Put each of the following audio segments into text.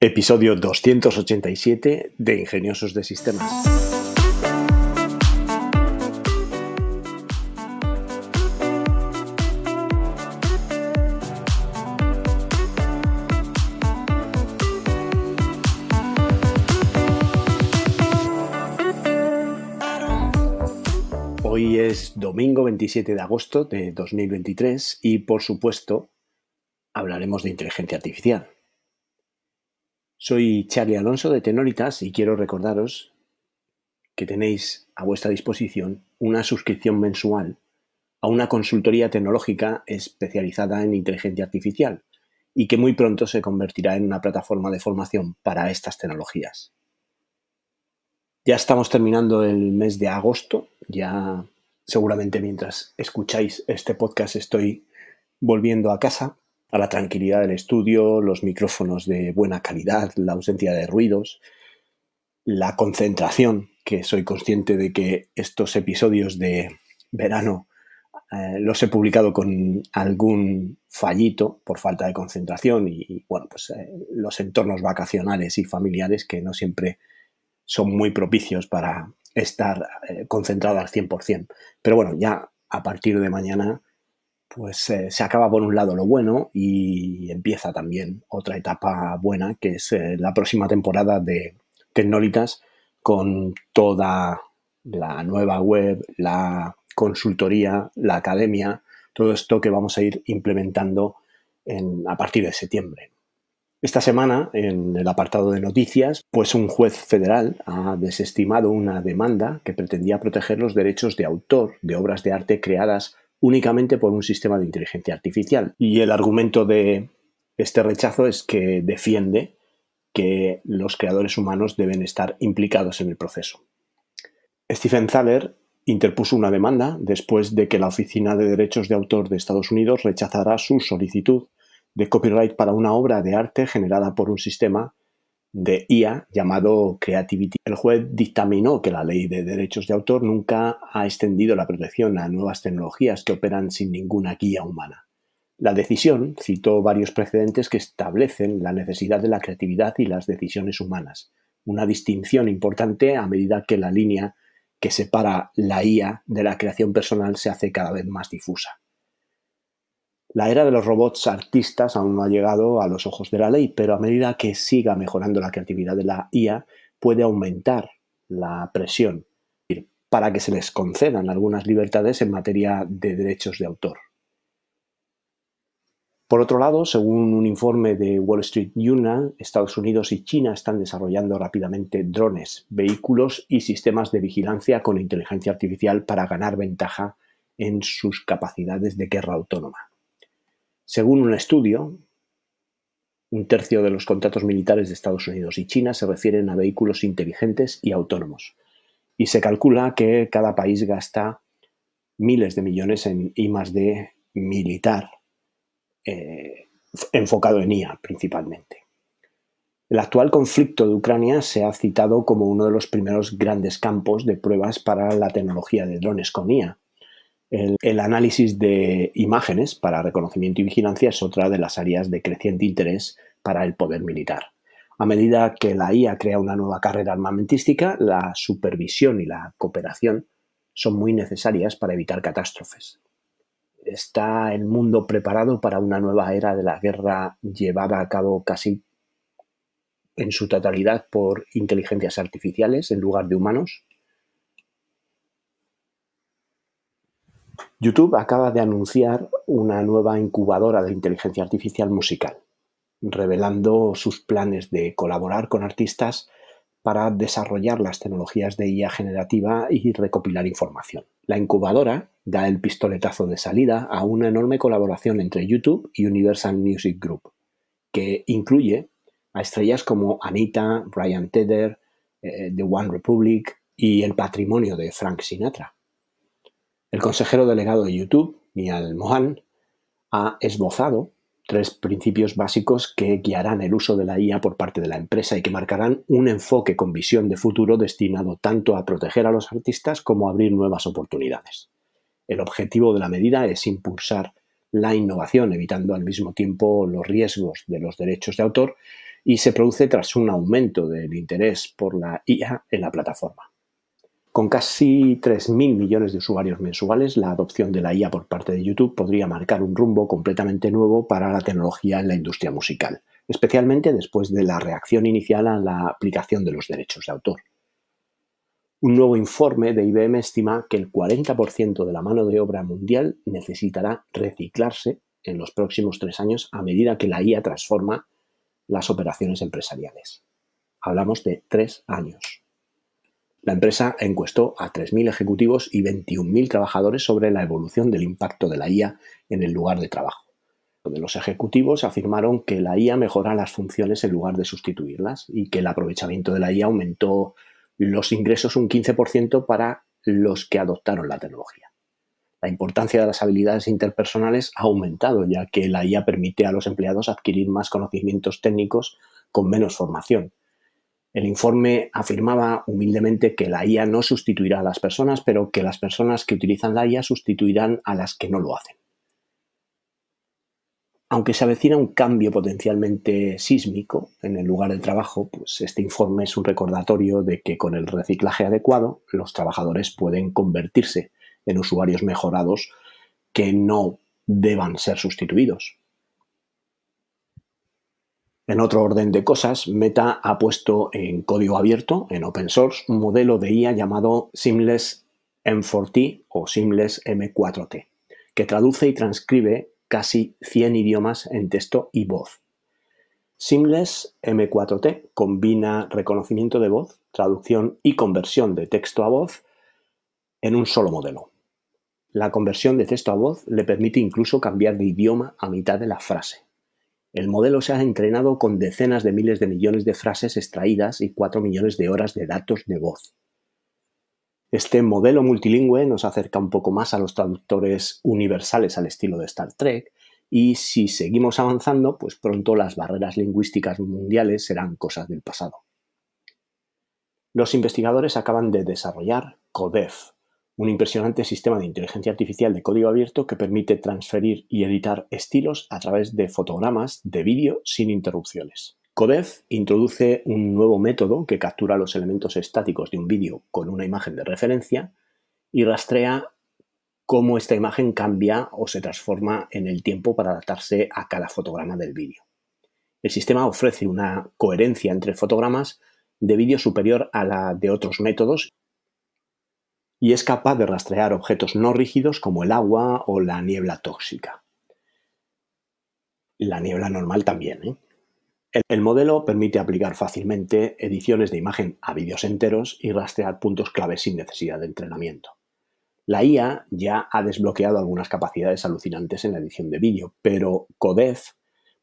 Episodio 287 de Ingeniosos de Sistemas. Hoy es domingo 27 de agosto de 2023 y por supuesto hablaremos de inteligencia artificial. Soy Charlie Alonso de Tenoritas y quiero recordaros que tenéis a vuestra disposición una suscripción mensual a una consultoría tecnológica especializada en inteligencia artificial y que muy pronto se convertirá en una plataforma de formación para estas tecnologías. Ya estamos terminando el mes de agosto, ya seguramente mientras escucháis este podcast estoy volviendo a casa a la tranquilidad del estudio, los micrófonos de buena calidad, la ausencia de ruidos, la concentración, que soy consciente de que estos episodios de verano eh, los he publicado con algún fallito por falta de concentración y, bueno, pues eh, los entornos vacacionales y familiares que no siempre son muy propicios para estar eh, concentrado al 100%. Pero bueno, ya a partir de mañana pues eh, se acaba por un lado lo bueno y empieza también otra etapa buena, que es eh, la próxima temporada de Tecnolitas con toda la nueva web, la consultoría, la academia, todo esto que vamos a ir implementando a partir de septiembre. Esta semana, en el apartado de noticias, pues un juez federal ha desestimado una demanda que pretendía proteger los derechos de autor de obras de arte creadas únicamente por un sistema de inteligencia artificial. Y el argumento de este rechazo es que defiende que los creadores humanos deben estar implicados en el proceso. Stephen Thaler interpuso una demanda después de que la Oficina de Derechos de Autor de Estados Unidos rechazara su solicitud de copyright para una obra de arte generada por un sistema de IA llamado Creativity. El juez dictaminó que la ley de derechos de autor nunca ha extendido la protección a nuevas tecnologías que operan sin ninguna guía humana. La decisión citó varios precedentes que establecen la necesidad de la creatividad y las decisiones humanas, una distinción importante a medida que la línea que separa la IA de la creación personal se hace cada vez más difusa. La era de los robots artistas aún no ha llegado a los ojos de la ley, pero a medida que siga mejorando la creatividad de la IA, puede aumentar la presión para que se les concedan algunas libertades en materia de derechos de autor. Por otro lado, según un informe de Wall Street Journal, Estados Unidos y China están desarrollando rápidamente drones, vehículos y sistemas de vigilancia con inteligencia artificial para ganar ventaja en sus capacidades de guerra autónoma. Según un estudio, un tercio de los contratos militares de Estados Unidos y China se refieren a vehículos inteligentes y autónomos. Y se calcula que cada país gasta miles de millones en I D militar, eh, enfocado en IA principalmente. El actual conflicto de Ucrania se ha citado como uno de los primeros grandes campos de pruebas para la tecnología de drones con IA, el, análisis de imágenes para reconocimiento y vigilancia es otra de las áreas de creciente interés para el poder militar. A medida que la IA crea una nueva carrera armamentística, la supervisión y la cooperación son muy necesarias para evitar catástrofes. ¿Está el mundo preparado para una nueva era de la guerra llevada a cabo casi en su totalidad por inteligencias artificiales en lugar de humanos? YouTube acaba de anunciar una nueva incubadora de inteligencia artificial musical, revelando sus planes de colaborar con artistas para desarrollar las tecnologías de IA generativa y recopilar información. La incubadora da el pistoletazo de salida a una enorme colaboración entre YouTube y Universal Music Group, que incluye a estrellas como Anita, Brian Tedder, eh, The One Republic y el patrimonio de Frank Sinatra. El consejero delegado de YouTube, Nial Mohan, ha esbozado tres principios básicos que guiarán el uso de la IA por parte de la empresa y que marcarán un enfoque con visión de futuro destinado tanto a proteger a los artistas como a abrir nuevas oportunidades. El objetivo de la medida es impulsar la innovación, evitando al mismo tiempo los riesgos de los derechos de autor y se produce tras un aumento del interés por la IA en la plataforma. Con casi 3.000 millones de usuarios mensuales, la adopción de la IA por parte de YouTube podría marcar un rumbo completamente nuevo para la tecnología en la industria musical, especialmente después de la reacción inicial a la aplicación de los derechos de autor. Un nuevo informe de IBM estima que el 40% de la mano de obra mundial necesitará reciclarse en los próximos tres años a medida que la IA transforma las operaciones empresariales. Hablamos de tres años. La empresa encuestó a 3.000 ejecutivos y 21.000 trabajadores sobre la evolución del impacto de la IA en el lugar de trabajo. Los ejecutivos afirmaron que la IA mejora las funciones en lugar de sustituirlas y que el aprovechamiento de la IA aumentó los ingresos un 15% para los que adoptaron la tecnología. La importancia de las habilidades interpersonales ha aumentado ya que la IA permite a los empleados adquirir más conocimientos técnicos con menos formación el informe afirmaba humildemente que la IA no sustituirá a las personas, pero que las personas que utilizan la IA sustituirán a las que no lo hacen. Aunque se avecina un cambio potencialmente sísmico en el lugar de trabajo, pues este informe es un recordatorio de que con el reciclaje adecuado los trabajadores pueden convertirse en usuarios mejorados que no deban ser sustituidos. En otro orden de cosas, Meta ha puesto en código abierto, en open source, un modelo de IA llamado Seamless M4T o Seamless M4T, que traduce y transcribe casi 100 idiomas en texto y voz. Seamless M4T combina reconocimiento de voz, traducción y conversión de texto a voz en un solo modelo. La conversión de texto a voz le permite incluso cambiar de idioma a mitad de la frase. El modelo se ha entrenado con decenas de miles de millones de frases extraídas y 4 millones de horas de datos de voz. Este modelo multilingüe nos acerca un poco más a los traductores universales al estilo de Star Trek y si seguimos avanzando, pues pronto las barreras lingüísticas mundiales serán cosas del pasado. Los investigadores acaban de desarrollar CODEF, un impresionante sistema de inteligencia artificial de código abierto que permite transferir y editar estilos a través de fotogramas de vídeo sin interrupciones. Codef introduce un nuevo método que captura los elementos estáticos de un vídeo con una imagen de referencia y rastrea cómo esta imagen cambia o se transforma en el tiempo para adaptarse a cada fotograma del vídeo. El sistema ofrece una coherencia entre fotogramas de vídeo superior a la de otros métodos y es capaz de rastrear objetos no rígidos como el agua o la niebla tóxica. La niebla normal también. ¿eh? El, modelo permite aplicar fácilmente ediciones de imagen a vídeos enteros y rastrear puntos claves sin necesidad de entrenamiento. La IA ya ha desbloqueado algunas capacidades alucinantes en la edición de vídeo, pero Codef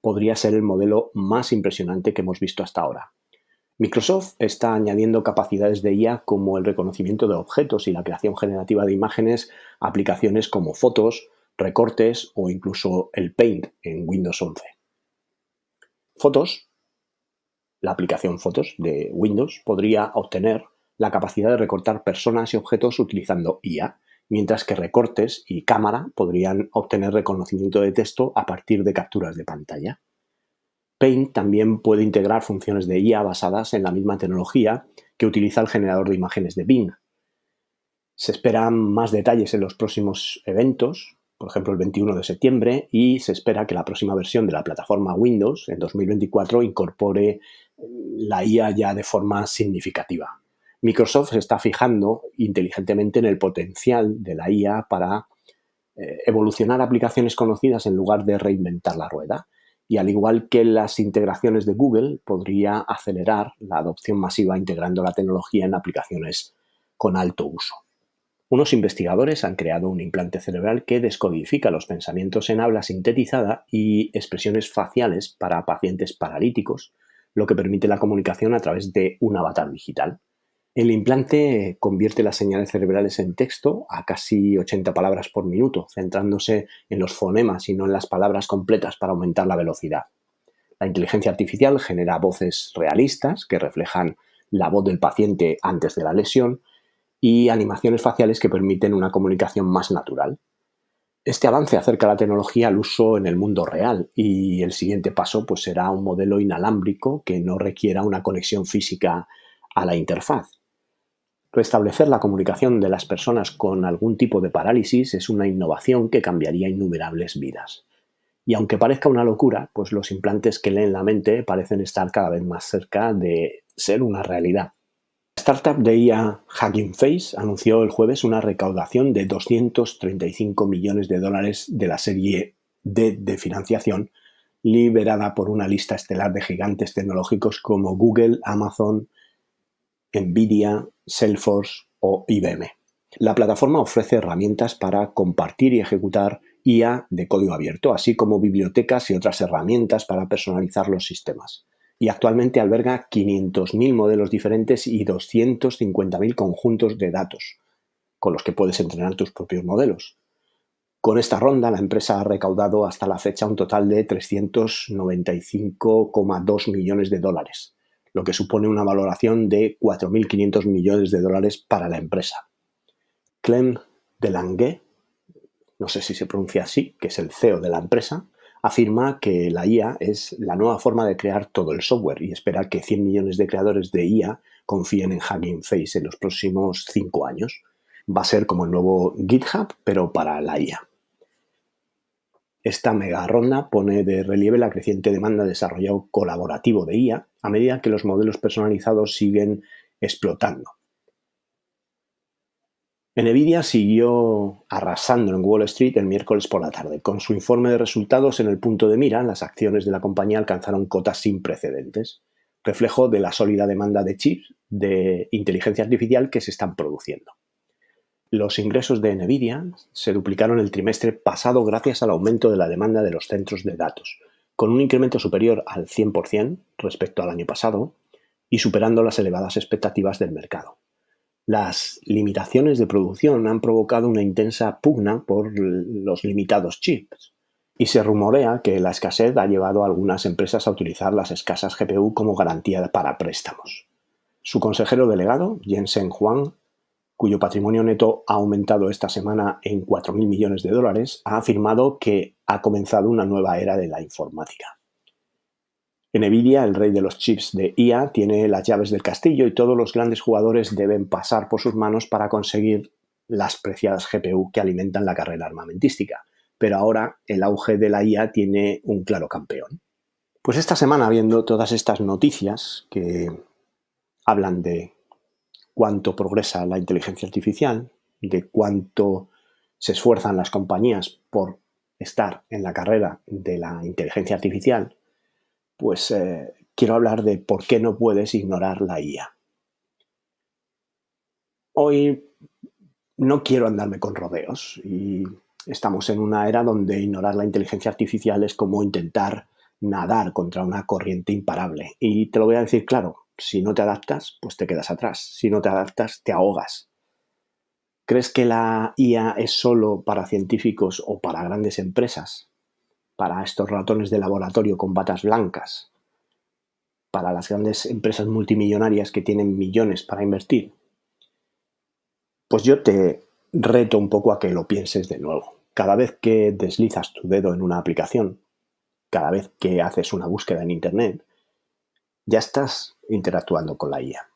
podría ser el modelo más impresionante que hemos visto hasta ahora. Microsoft está añadiendo capacidades de IA como el reconocimiento de objetos y la creación generativa de imágenes aplicaciones como fotos, recortes o incluso el Paint en Windows 11. Fotos, la aplicación Fotos de Windows podría obtener la capacidad de recortar personas y objetos utilizando IA, mientras que recortes y cámara podrían obtener reconocimiento de texto a partir de capturas de pantalla. Paint también puede integrar funciones de IA basadas en la misma tecnología que utiliza el generador de imágenes de Bing. Se esperan más detalles en los próximos eventos, por ejemplo el 21 de septiembre, y se espera que la próxima versión de la plataforma Windows en 2024 incorpore la IA ya de forma significativa. Microsoft se está fijando inteligentemente en el potencial de la IA para eh, evolucionar aplicaciones conocidas en lugar de reinventar la rueda y al igual que las integraciones de Google, podría acelerar la adopción masiva integrando la tecnología en aplicaciones con alto uso. Unos investigadores han creado un implante cerebral que descodifica los pensamientos en habla sintetizada y expresiones faciales para pacientes paralíticos, lo que permite la comunicación a través de un avatar digital. El implante convierte las señales cerebrales en texto a casi 80 palabras por minuto, centrándose en los fonemas y no en las palabras completas para aumentar la velocidad. La inteligencia artificial genera voces realistas que reflejan la voz del paciente antes de la lesión y animaciones faciales que permiten una comunicación más natural. Este avance acerca la tecnología al uso en el mundo real y el siguiente paso pues, será un modelo inalámbrico que no requiera una conexión física a la interfaz. Restablecer la comunicación de las personas con algún tipo de parálisis es una innovación que cambiaría innumerables vidas. Y aunque parezca una locura, pues los implantes que leen la mente parecen estar cada vez más cerca de ser una realidad. La startup de IA Hugging Face anunció el jueves una recaudación de 235 millones de dólares de la serie D de financiación liberada por una lista estelar de gigantes tecnológicos como Google, Amazon, Nvidia, Salesforce o IBM. La plataforma ofrece herramientas para compartir y ejecutar IA de código abierto, así como bibliotecas y otras herramientas para personalizar los sistemas. Y actualmente alberga 500.000 modelos diferentes y 250.000 conjuntos de datos, con los que puedes entrenar tus propios modelos. Con esta ronda, la empresa ha recaudado hasta la fecha un total de 395,2 millones de dólares, lo que supone una valoración de 4.500 millones de dólares para la empresa. Clem Delangue, no sé si se pronuncia así, que es el CEO de la empresa, afirma que la IA es la nueva forma de crear todo el software y espera que 100 millones de creadores de IA confíen en Hugging Face en los próximos 5 años. Va a ser como el nuevo GitHub, pero para la IA. Esta mega ronda pone de relieve la creciente demanda de desarrollo colaborativo de IA a medida que los modelos personalizados siguen explotando. Nvidia siguió arrasando en Wall Street el miércoles por la tarde. Con su informe de resultados en el punto de mira, las acciones de la compañía alcanzaron cotas sin precedentes, reflejo de la sólida demanda de chips de inteligencia artificial que se están produciendo. Los ingresos de Nvidia se duplicaron el trimestre pasado gracias al aumento de la demanda de los centros de datos, con un incremento superior al 100% respecto al año pasado y superando las elevadas expectativas del mercado. Las limitaciones de producción han provocado una intensa pugna por los limitados chips y se rumorea que la escasez ha llevado a algunas empresas a utilizar las escasas GPU como garantía para préstamos. Su consejero delegado, Jensen Huang, cuyo patrimonio neto ha aumentado esta semana en 4.000 millones de dólares, ha afirmado que ha comenzado una nueva era de la informática. Nvidia, el rey de los chips de IA, tiene las llaves del castillo y todos los grandes jugadores deben pasar por sus manos para conseguir las preciadas GPU que alimentan la carrera armamentística. Pero ahora el auge de la IA tiene un claro campeón. Pues esta semana, viendo todas estas noticias que hablan de cuánto progresa la inteligencia artificial, de cuánto se esfuerzan las compañías por estar en la carrera de la inteligencia artificial, pues eh, quiero hablar de por qué no puedes ignorar la IA. Hoy no quiero andarme con rodeos y estamos en una era donde ignorar la inteligencia artificial es como intentar nadar contra una corriente imparable. Y te lo voy a decir claro, si no te adaptas, pues te quedas atrás. Si no te adaptas, te ahogas. ¿Crees que la IA es solo para científicos o para grandes empresas? Para estos ratones de laboratorio con batas blancas? ¿Para las grandes empresas multimillonarias que tienen millones para invertir? Pues yo te reto un poco a que lo pienses de nuevo. Cada vez que deslizas tu dedo en una aplicación, cada vez que haces una búsqueda en Internet, ya estás interactuando con la IA.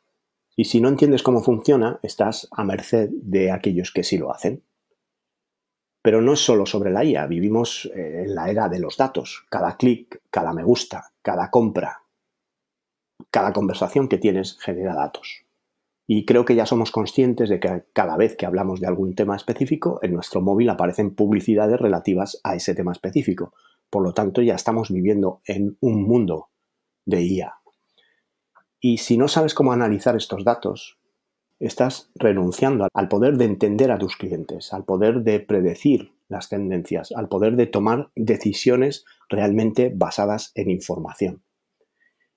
Y si no entiendes cómo funciona, estás a merced de aquellos que sí lo hacen. Pero no es solo sobre la IA, vivimos eh, en la era de los datos. Cada clic, cada me gusta, cada compra, cada conversación que tienes genera datos. Y creo que ya somos conscientes de que cada vez que hablamos de algún tema específico, en nuestro móvil aparecen publicidades relativas a ese tema específico. Por lo tanto, ya estamos viviendo en un mundo de IA. Y si no sabes cómo analizar estos datos, estás renunciando al poder de entender a tus clientes, al poder de predecir las tendencias, al poder de tomar decisiones realmente basadas en información.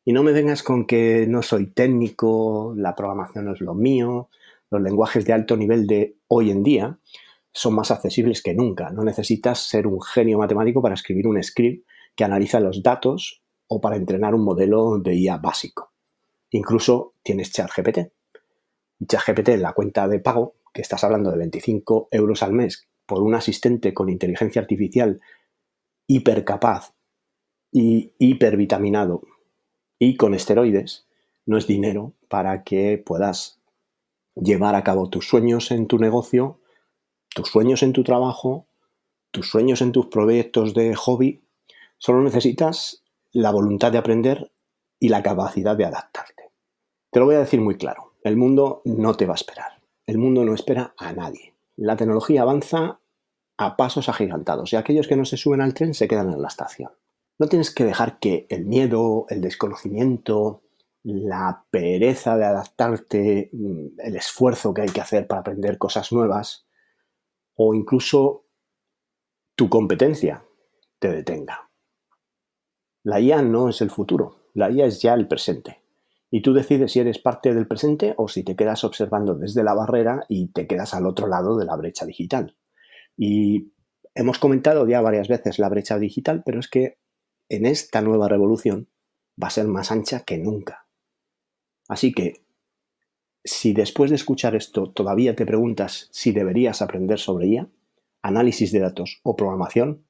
Y no me vengas con que no soy técnico, la programación no es lo mío, los lenguajes de alto nivel de hoy en día son más accesibles que nunca. No necesitas ser un genio matemático para escribir un script que analiza los datos o para entrenar un modelo de IA básico. Incluso tienes ChatGPT. ChatGPT en la cuenta de pago, que estás hablando de 25 euros al mes, por un asistente con inteligencia artificial hipercapaz y hipervitaminado y con esteroides, no es dinero para que puedas llevar a cabo tus sueños en tu negocio, tus sueños en tu trabajo, tus sueños en tus proyectos de hobby. Solo necesitas la voluntad de aprender y la capacidad de adaptarte. Te lo voy a decir muy claro, el mundo no te va a esperar, el mundo no espera a nadie. La tecnología avanza a pasos agigantados y aquellos que no se suben al tren se quedan en la estación. No tienes que dejar que el miedo, el desconocimiento, la pereza de adaptarte, mm, el esfuerzo que hay que hacer para aprender cosas nuevas o incluso tu competencia te detenga. La IA no es el futuro, la IA es ya el presente. Y tú decides si eres parte del presente o si te quedas observando desde la barrera y te quedas al otro lado de la brecha digital. Y hemos comentado ya varias veces la brecha digital, pero es que en esta nueva revolución va a ser más ancha que nunca. Así que, si después de escuchar esto todavía te preguntas si deberías aprender sobre IA, análisis de datos o programación,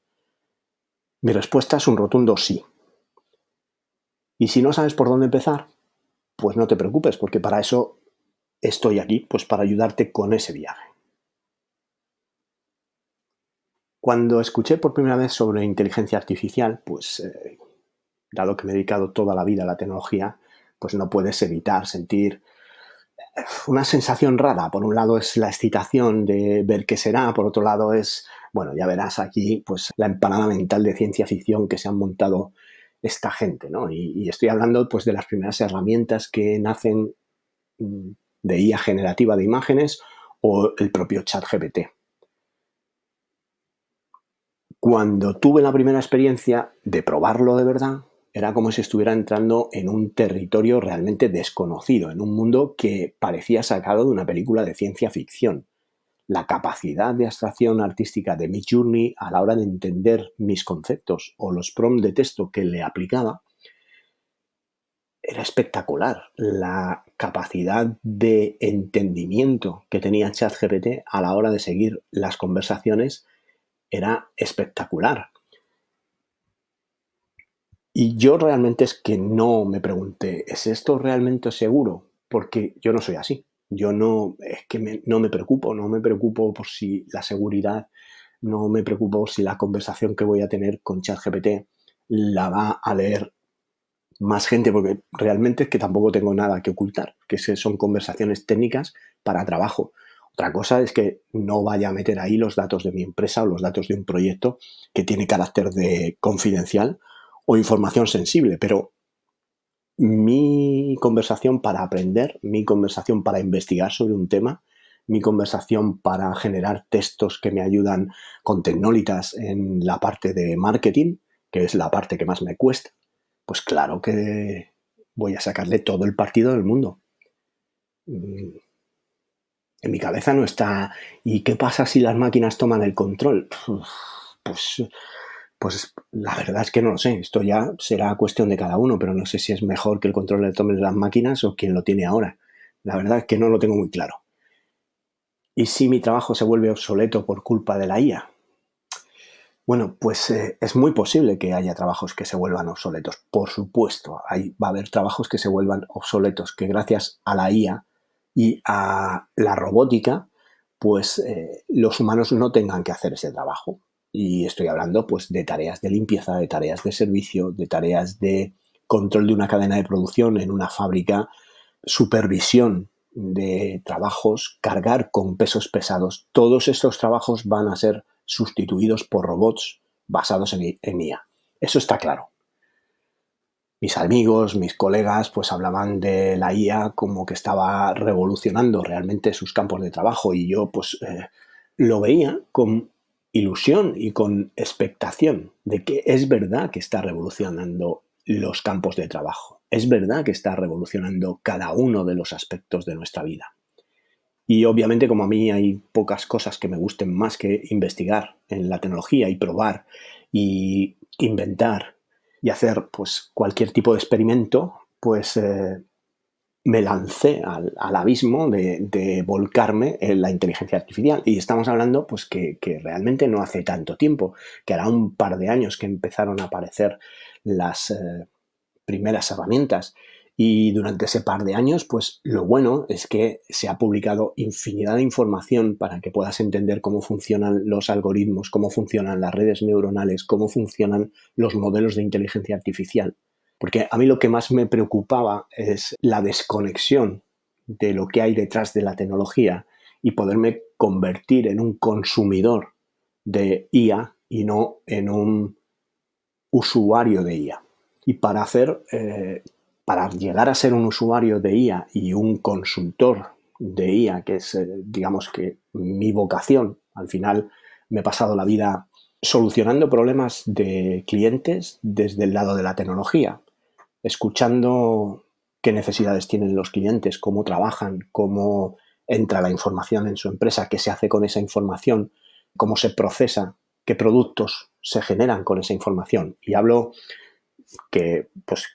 mi respuesta es un rotundo sí. Y si no sabes por dónde empezar, pues no te preocupes, porque para eso estoy aquí, pues para ayudarte con ese viaje. Cuando escuché por primera vez sobre inteligencia artificial, pues eh, dado que me he dedicado toda la vida a la tecnología, pues no puedes evitar sentir eh, una sensación rara. Por un lado es la excitación de ver qué será, por otro lado es, bueno, ya verás aquí, pues la empanada mental de ciencia ficción que se han montado esta gente, ¿no? Y, estoy hablando, pues, de las primeras herramientas que nacen mm, de IA generativa de imágenes o el propio chat GPT. Cuando tuve la primera experiencia de probarlo de verdad, era como si estuviera entrando en un territorio realmente desconocido, en un mundo que parecía sacado de una película de ciencia ficción. La capacidad de abstracción artística de Journey a la hora de entender mis conceptos o los prompts de texto que le aplicaba era espectacular. La capacidad de entendimiento que tenía ChatGPT a la hora de seguir las conversaciones era espectacular. Y yo realmente es que no me pregunté, ¿es esto realmente seguro? Porque yo no soy así. Yo no, es que no me preocupo, no me preocupo por si la seguridad, no me preocupo si la conversación que voy a tener con ChatGPT la va a leer más gente, porque realmente es que tampoco tengo nada que ocultar, que son conversaciones técnicas para trabajo. Otra cosa es que no vaya a meter ahí los datos de mi empresa o los datos de un proyecto que tiene carácter de confidencial o información sensible, pero mi conversación para aprender, mi conversación para investigar sobre un tema, mi conversación para generar textos que me ayudan con tecnolitas en la parte de marketing, que es la parte que más me cuesta, pues claro que voy a sacarle todo el partido del mundo. Mm, en mi cabeza no está, ¿y qué pasa si las máquinas toman el control? Pues pues la verdad es que no lo sé. Esto ya será cuestión de cada uno, pero no sé si es mejor que el control le tomen las máquinas o quien lo tiene ahora. La verdad es que no lo tengo muy claro. ¿Y si mi trabajo se vuelve obsoleto por culpa de la IA? Bueno, pues eh, es muy posible que haya trabajos que se vuelvan obsoletos. Por supuesto, va a haber trabajos que se vuelvan obsoletos, que gracias a la IA y a la robótica, pues eh, los humanos no tengan que hacer ese trabajo. Y estoy hablando pues de tareas de limpieza, de tareas de servicio, de tareas de control de una cadena de producción en una fábrica, supervisión de trabajos, cargar con pesos pesados. Todos estos trabajos van a ser sustituidos por robots basados en, IA. Eso está claro. Mis amigos, mis colegas, pues hablaban de la IA como que estaba revolucionando realmente sus campos de trabajo y yo pues eh, lo veía con ilusión y con expectación de que es verdad que está revolucionando los campos de trabajo, es verdad que está revolucionando cada uno de los aspectos de nuestra vida. Y obviamente como a mí hay pocas cosas que me gusten más que investigar en la tecnología y probar y inventar y hacer pues cualquier tipo de experimento, pues eh, me lancé al, abismo de, volcarme en la inteligencia artificial. Y estamos hablando, pues, que, realmente no hace tanto tiempo, que hará un par de años que empezaron a aparecer las eh, primeras herramientas. Y durante ese par de años, pues lo bueno es que se ha publicado infinidad de información para que puedas entender cómo funcionan los algoritmos, cómo funcionan las redes neuronales, cómo funcionan los modelos de inteligencia artificial. Porque a mí lo que más me preocupaba es la desconexión de lo que hay detrás de la tecnología y poderme convertir en un consumidor de IA y no en un usuario de IA. Y para hacer, eh, para llegar a ser un usuario de IA y un consultor de IA, que es, eh, digamos que mi vocación, al final me he pasado la vida solucionando problemas de clientes desde el lado de la tecnología escuchando qué necesidades tienen los clientes, cómo trabajan, cómo entra la información en su empresa, qué se hace con esa información, cómo se procesa, qué productos se generan con esa información. Y hablo que pues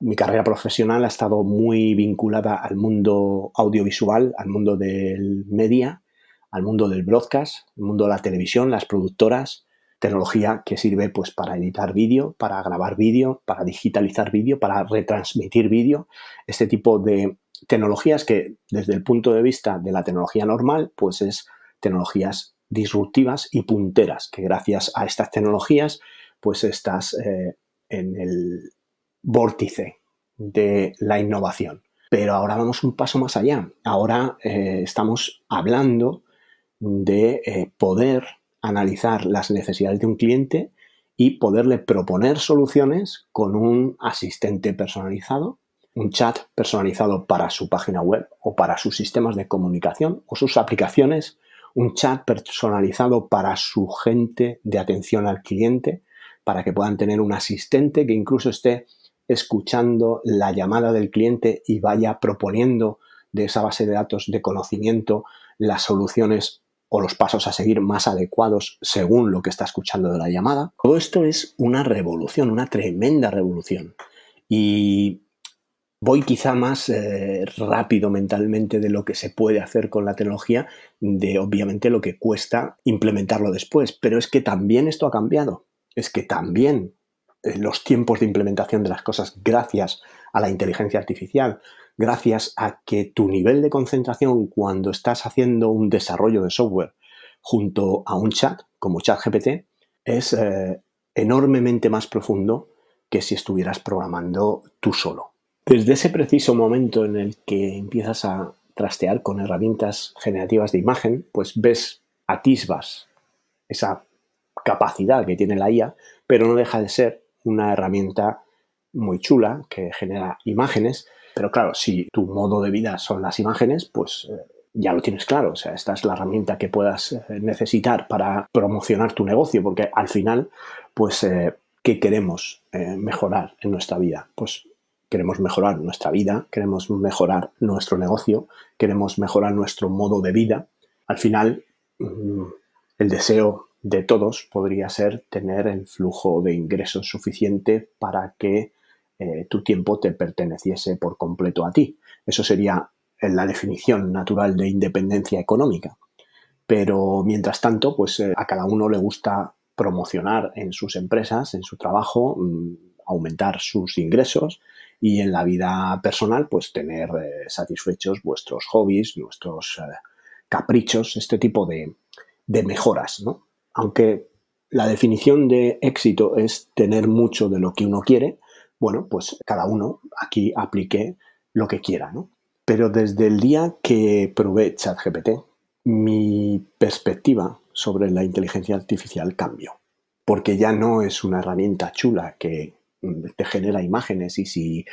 mi carrera profesional ha estado muy vinculada al mundo audiovisual, al mundo del media, al mundo del broadcast, al mundo de la televisión, las productoras, tecnología que sirve pues para editar vídeo, para grabar vídeo, para digitalizar vídeo, para retransmitir vídeo, este tipo de tecnologías que desde el punto de vista de la tecnología normal pues es tecnologías disruptivas y punteras, que gracias a estas tecnologías pues estás eh, en el vórtice de la innovación. Pero ahora vamos un paso más allá. Ahora eh, estamos hablando de eh, poder analizar las necesidades de un cliente y poderle proponer soluciones con un asistente personalizado, un chat personalizado para su página web o para sus sistemas de comunicación o sus aplicaciones, un chat personalizado para su gente de atención al cliente, para que puedan tener un asistente que incluso esté escuchando la llamada del cliente y vaya proponiendo de esa base de datos de conocimiento las soluciones o los pasos a seguir más adecuados según lo que está escuchando de la llamada. Todo esto es una revolución, una tremenda revolución. Y voy quizá más eh, rápido mentalmente de lo que se puede hacer con la tecnología, de obviamente lo que cuesta implementarlo después. Pero es que también esto ha cambiado. Es que también eh, los tiempos de implementación de las cosas gracias a la inteligencia artificial gracias a que tu nivel de concentración cuando estás haciendo un desarrollo de software junto a un chat como ChatGPT es eh, enormemente más profundo que si estuvieras programando tú solo. Desde ese preciso momento en el que empiezas a trastear con herramientas generativas de imagen, pues ves, atisbas esa capacidad que tiene la IA, pero no deja de ser una herramienta muy chula que genera imágenes pero claro, si tu modo de vida son las imágenes, pues eh, ya lo tienes claro. O sea, esta es la herramienta que puedas eh, necesitar para promocionar tu negocio, porque al final, pues, eh, ¿qué queremos mejorar en nuestra vida? Pues queremos mejorar nuestra vida, queremos mejorar nuestro negocio, queremos mejorar nuestro modo de vida. Al final, mm, el deseo de todos podría ser tener el flujo de ingresos suficiente para que eh, tu tiempo te perteneciese por completo a ti. Eso sería la definición natural de independencia económica. Pero mientras tanto, pues eh, a cada uno le gusta promocionar en sus empresas, en su trabajo, mm, aumentar sus ingresos y en la vida personal, pues tener eh, satisfechos vuestros hobbies, nuestros caprichos, este tipo de, de mejoras, ¿no? Aunque la definición de éxito es tener mucho de lo que uno quiere, bueno, pues cada uno aquí aplique lo que quiera, ¿no? Pero desde el día que probé ChatGPT, mi perspectiva sobre la inteligencia artificial cambió. Porque ya no es una herramienta chula que te genera imágenes y si eh,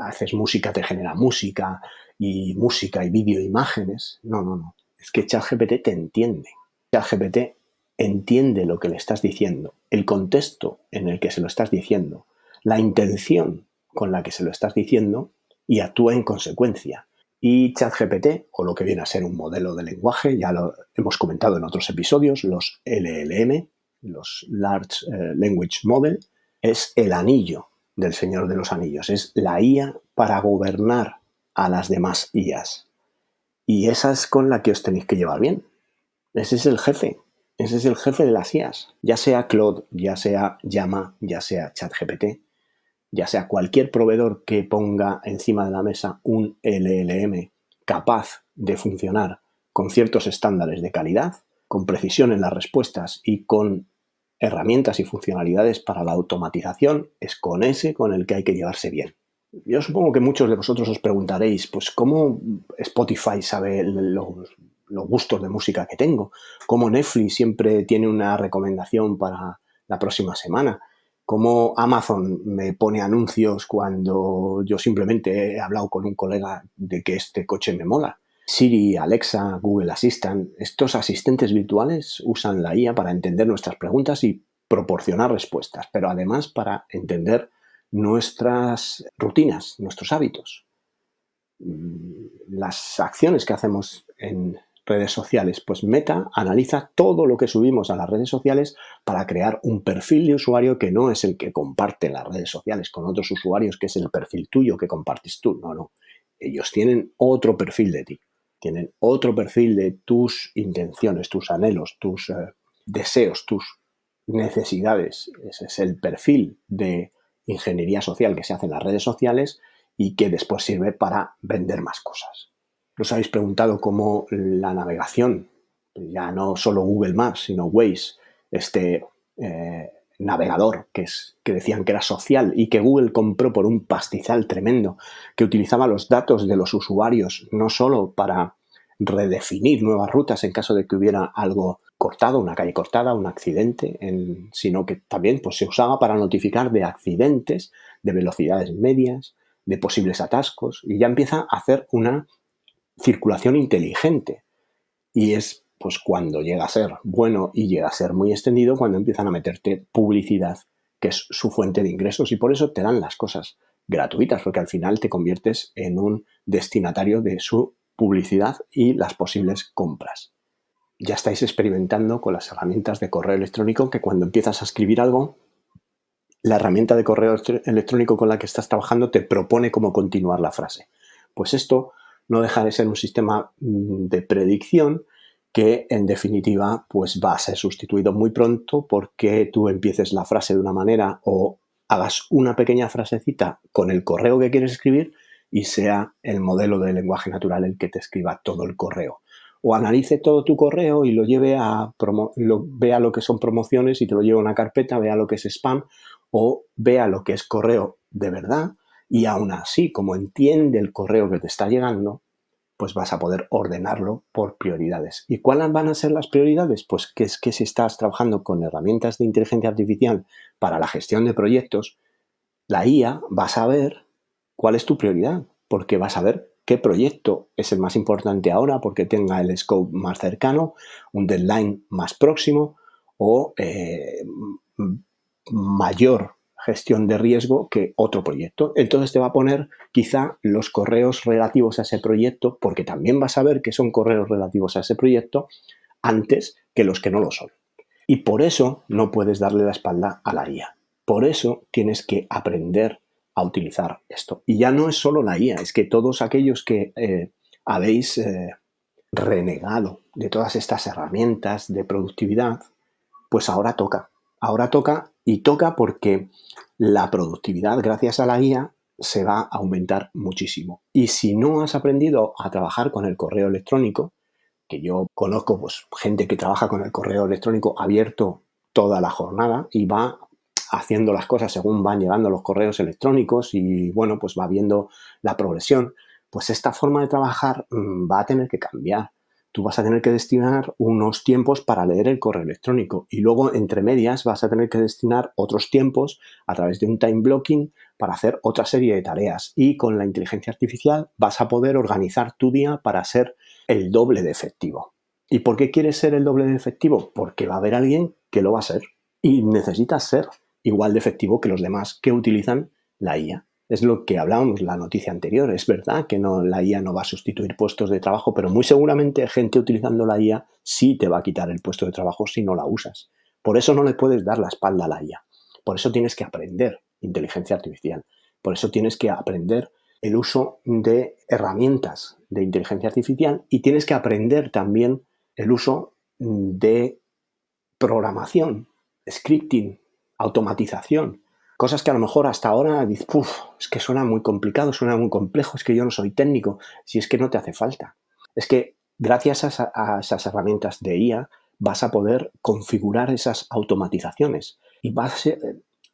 haces música te genera música y música y vídeo imágenes. No, no, no. Es que ChatGPT te entiende. ChatGPT entiende lo que le estás diciendo, el contexto en el que se lo estás diciendo, la intención con la que se lo estás diciendo y actúa en consecuencia. Y ChatGPT, o lo que viene a ser un modelo de lenguaje, ya lo hemos comentado en otros episodios, los LLM, los Large eh, Language Model, es el anillo del Señor de los Anillos, es la IA para gobernar a las demás IAs. Y esa es con la que os tenéis que llevar bien. Ese es el jefe. Ese es el jefe de las IAs. Ya sea Claude, ya sea Llama, ya sea ChatGPT, ya sea cualquier proveedor que ponga encima de la mesa un LLM capaz de funcionar con ciertos estándares de calidad, con precisión en las respuestas y con herramientas y funcionalidades para la automatización, es con ese con el que hay que llevarse bien. Yo supongo que muchos de vosotros os preguntaréis, pues, ¿cómo Spotify sabe los, gustos de música que tengo? ¿Cómo Netflix siempre tiene una recomendación para la próxima semana? ¿Cómo Amazon me pone anuncios cuando yo simplemente he hablado con un colega de que este coche me mola? Siri, Alexa, Google Assistant, estos asistentes virtuales usan la IA para entender nuestras preguntas y proporcionar respuestas, pero además para entender nuestras rutinas, nuestros hábitos, mm, las acciones que hacemos en redes sociales. Pues Meta analiza todo lo que subimos a las redes sociales para crear un perfil de usuario que no es el que comparte las redes sociales con otros usuarios, que es el perfil tuyo que compartes tú. No, no. Ellos tienen otro perfil de ti. Tienen otro perfil de tus intenciones, tus anhelos, tus eh, deseos, tus necesidades. Ese es el perfil de ingeniería social que se hace en las redes sociales y que después sirve para vender más cosas. Os habéis preguntado cómo la navegación, ya no solo Google Maps, sino Waze, este eh, navegador que, es, que decían que era social y que Google compró por un pastizal tremendo, que utilizaba los datos de los usuarios no solo para redefinir nuevas rutas en caso de que hubiera algo cortado, una calle cortada, un accidente, sino que también pues, se usaba para notificar de accidentes, de velocidades medias, de posibles atascos, y ya empieza a hacer una circulación inteligente. Y es pues cuando llega a ser bueno y llega a ser muy extendido, cuando empiezan a meterte publicidad, que es su fuente de ingresos, y por eso te dan las cosas gratuitas, porque al final te conviertes en un destinatario de su publicidad y las posibles compras. Ya estáis experimentando con las herramientas de correo electrónico que cuando empiezas a escribir algo, la herramienta de correo electrónico con la que estás trabajando te propone cómo continuar la frase. Pues esto no deja de ser un sistema mm, de predicción que en definitiva pues va a ser sustituido muy pronto porque tú empieces la frase de una manera o hagas una pequeña frasecita con el correo que quieres escribir y sea el modelo de lenguaje natural el que te escriba todo el correo. O analice todo tu correo y lo lleve a lo, vea lo que son promociones y te lo lleve a una carpeta, vea lo que es spam o vea lo que es correo de verdad y aún así, como entiende el correo que te está llegando, pues vas a poder ordenarlo por prioridades. ¿Y cuáles van a ser las prioridades? Pues que es que si estás trabajando con herramientas de inteligencia artificial para la gestión de proyectos, la IA va a saber cuál es tu prioridad, porque vas a ver qué proyecto es el más importante ahora porque tenga el scope más cercano, un deadline más próximo o eh, mayor gestión de riesgo que otro proyecto. Entonces te va a poner quizá los correos relativos a ese proyecto, porque también vas a ver que son correos relativos a ese proyecto antes que los que no lo son. Y por eso no puedes darle la espalda a la IA. Por eso tienes que aprender a utilizar esto. Y ya no es solo la IA, es que todos aquellos que eh, habéis eh, renegado de todas estas herramientas de productividad, pues ahora toca. Ahora toca y toca porque la productividad gracias a la IA se va a aumentar muchísimo. Y si no has aprendido a trabajar con el correo electrónico, que yo conozco pues, gente que trabaja con el correo electrónico abierto toda la jornada y va haciendo las cosas según van llegando los correos electrónicos y bueno, pues va viendo la progresión, pues esta forma de trabajar mm, va a tener que cambiar. Tú vas a tener que destinar unos tiempos para leer el correo electrónico y luego entre medias vas a tener que destinar otros tiempos a través de un time blocking para hacer otra serie de tareas y con la inteligencia artificial vas a poder organizar tu día para ser el doble de efectivo. ¿Y por qué quieres ser el doble de efectivo? Porque va a haber alguien que lo va a ser y necesitas ser igual de efectivo que los demás que utilizan la IA. Es lo que hablábamos la noticia anterior. Es verdad que no, la IA no va a sustituir puestos de trabajo, pero muy seguramente gente utilizando la IA sí te va a quitar el puesto de trabajo si no la usas. Por eso no le puedes dar la espalda a la IA. Por eso tienes que aprender inteligencia artificial. Por eso tienes que aprender el uso de herramientas de inteligencia artificial y tienes que aprender también el uso de programación, scripting, automatización, cosas que a lo mejor hasta ahora dices, es que suena muy complicado, suena muy complejo, es que yo no soy técnico, si es que no te hace falta. Es que gracias a, esas herramientas de IA vas a poder configurar esas automatizaciones y vas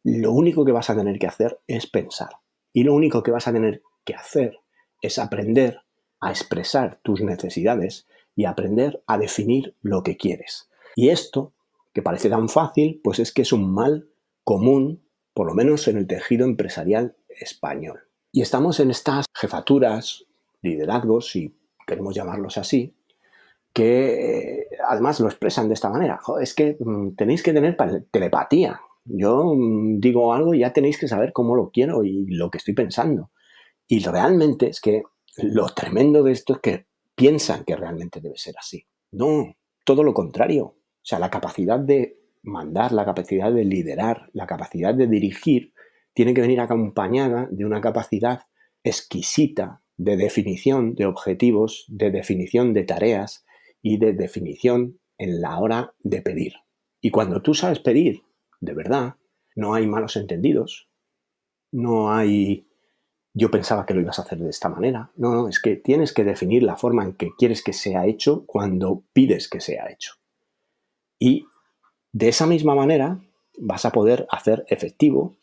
lo único que vas a tener que hacer es pensar. Y lo único que vas a tener que hacer es aprender a expresar tus necesidades y aprender a definir lo que quieres. Y esto, que parece tan fácil, pues es que es un mal común, por lo menos en el tejido empresarial español. Y estamos en estas jefaturas, liderazgos, si queremos llamarlos así, que eh, además lo expresan de esta manera. es que mm, tenéis que tener telepatía. Yo mm, digo algo y ya tenéis que saber cómo lo quiero y lo que estoy pensando. Y realmente es que lo tremendo de esto es que piensan que realmente debe ser así. No, todo lo contrario. O sea, la capacidad de mandar, la capacidad de liderar, la capacidad de dirigir, tiene que venir acompañada de una capacidad exquisita de definición de objetivos, de definición de tareas y de definición en la hora de pedir. Y cuando tú sabes pedir, de verdad, no hay malos entendidos, no hay yo pensaba que lo ibas a hacer de esta manera. No, no, es que tienes que definir la forma en que quieres que sea hecho cuando pides que sea hecho. Y de esa misma manera vas a poder hacer efectivo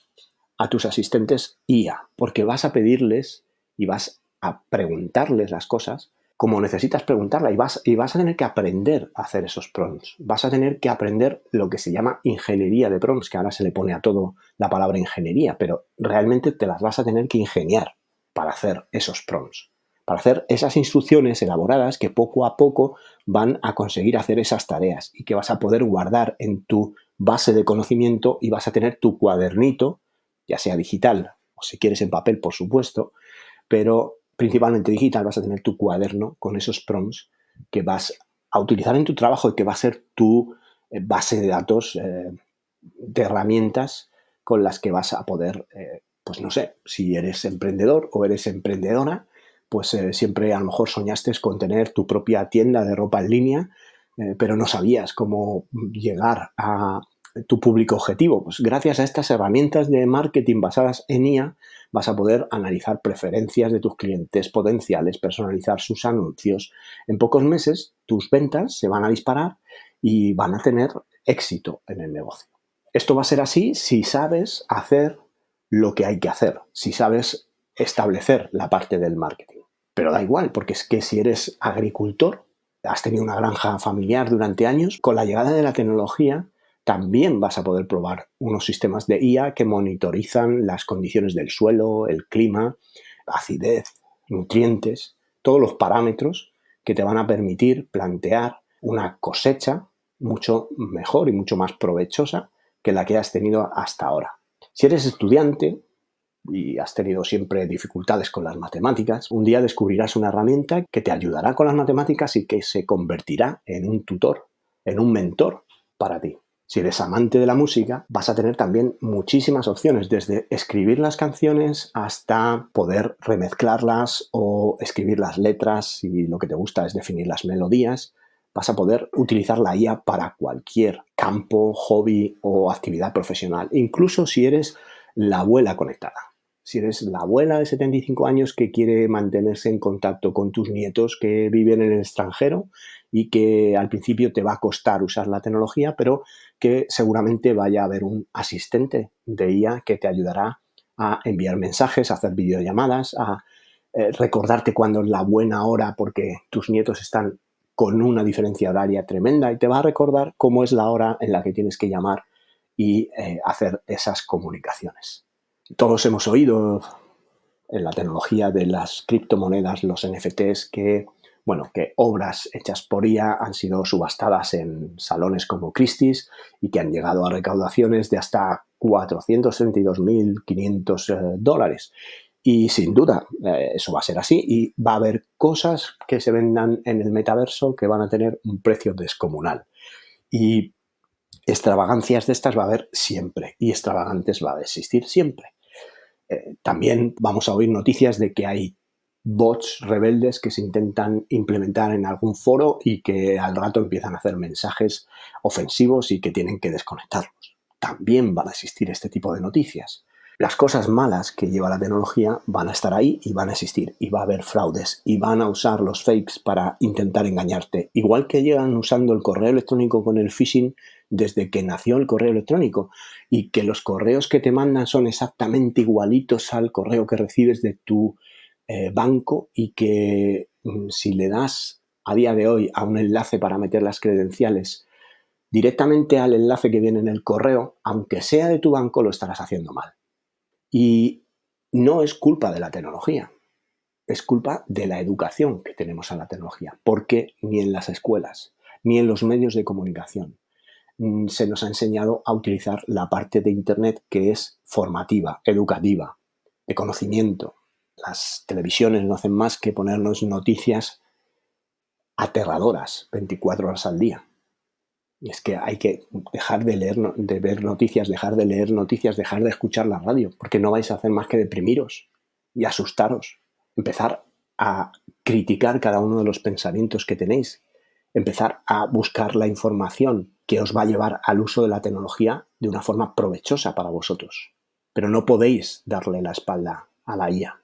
a tus asistentes IA, porque vas a pedirles y vas a preguntarles las cosas como necesitas preguntarla y vas, y vas a tener que aprender a hacer esos prompts. Vas a tener que aprender lo que se llama ingeniería de prompts, que ahora se le pone a todo la palabra ingeniería, pero realmente te las vas a tener que ingeniar para hacer esos prompts, para hacer esas instrucciones elaboradas que poco a poco van a conseguir hacer esas tareas y que vas a poder guardar en tu base de conocimiento y vas a tener tu cuadernito, ya sea digital o si quieres en papel, por supuesto, pero principalmente digital, vas a tener tu cuaderno con esos prompts que vas a utilizar en tu trabajo y que va a ser tu eh, base de datos eh, de herramientas con las que vas a poder, eh, pues no sé, si eres emprendedor o eres emprendedora, pues siempre a lo mejor soñaste con tener tu propia tienda de ropa en línea, pero no sabías cómo llegar a tu público objetivo. Pues gracias a estas herramientas de marketing basadas en IA, vas a poder analizar preferencias de tus clientes potenciales, personalizar sus anuncios. En pocos meses tus ventas se van a disparar y van a tener éxito en el negocio. Esto va a ser así si sabes hacer lo que hay que hacer, si sabes establecer la parte del marketing. Pero da igual, porque es que si eres agricultor, has tenido una granja familiar durante años, con la llegada de la tecnología también vas a poder probar unos sistemas de IA que monitorizan las condiciones del suelo, el clima, acidez, nutrientes, todos los parámetros que te van a permitir plantear una cosecha mucho mejor y mucho más provechosa que la que has tenido hasta ahora. Si eres estudiante y has tenido siempre dificultades con las matemáticas, un día descubrirás una herramienta que te ayudará con las matemáticas y que se convertirá en un tutor, en un mentor para ti. Si eres amante de la música, vas a tener también muchísimas opciones, desde escribir las canciones hasta poder remezclarlas o escribir las letras, si lo que te gusta es definir las melodías. Vas a poder utilizar la IA para cualquier campo, hobby o actividad profesional, incluso si eres la abuela conectada. Si eres la abuela de 75 años que quiere mantenerse en contacto con tus nietos que viven en el extranjero y que al principio te va a costar usar la tecnología, pero que seguramente vaya a haber un asistente de IA que te ayudará a enviar mensajes, a hacer videollamadas, a eh, recordarte cuándo es la buena hora porque tus nietos están con una diferencia horaria tremenda y te va a recordar cómo es la hora en la que tienes que llamar y eh, hacer esas comunicaciones. Todos hemos oído en la tecnología de las criptomonedas, los NFTs, que bueno, que obras hechas por IA han sido subastadas en salones como Christie's y que han llegado a recaudaciones de hasta 432.500 eh, dólares. Y sin duda, eh, eso va a ser así y va a haber cosas que se vendan en el metaverso que van a tener un precio descomunal. Y extravagancias de estas va a haber siempre y extravagantes va a existir siempre. Eh, también vamos a oír noticias de que hay bots rebeldes que se intentan implementar en algún foro y que al rato empiezan a hacer mensajes ofensivos y que tienen que desconectarlos. También van a existir este tipo de noticias. Las cosas malas que lleva la tecnología van a estar ahí y van a existir y va a haber fraudes y van a usar los fakes para intentar engañarte. Igual que llegan usando el correo electrónico con el phishing desde que nació el correo electrónico y que los correos que te mandan son exactamente igualitos al correo que recibes de tu eh, banco y que mm, si le das a día de hoy a un enlace para meter las credenciales directamente al enlace que viene en el correo, aunque sea de tu banco, lo estarás haciendo mal. Y no es culpa de la tecnología, es culpa de la educación que tenemos a la tecnología, porque ni en las escuelas, ni en los medios de comunicación se nos ha enseñado a utilizar la parte de Internet que es formativa, educativa, de conocimiento. Las televisiones no hacen más que ponernos noticias aterradoras 24 horas al día. Y es que hay que dejar de leer, de ver noticias, dejar de leer noticias, dejar de escuchar la radio, porque no vais a hacer más que deprimiros y asustaros. Empezar a criticar cada uno de los pensamientos que tenéis. Empezar a buscar la información que os va a llevar al uso de la tecnología de una forma provechosa para vosotros. Pero no podéis darle la espalda a la IA.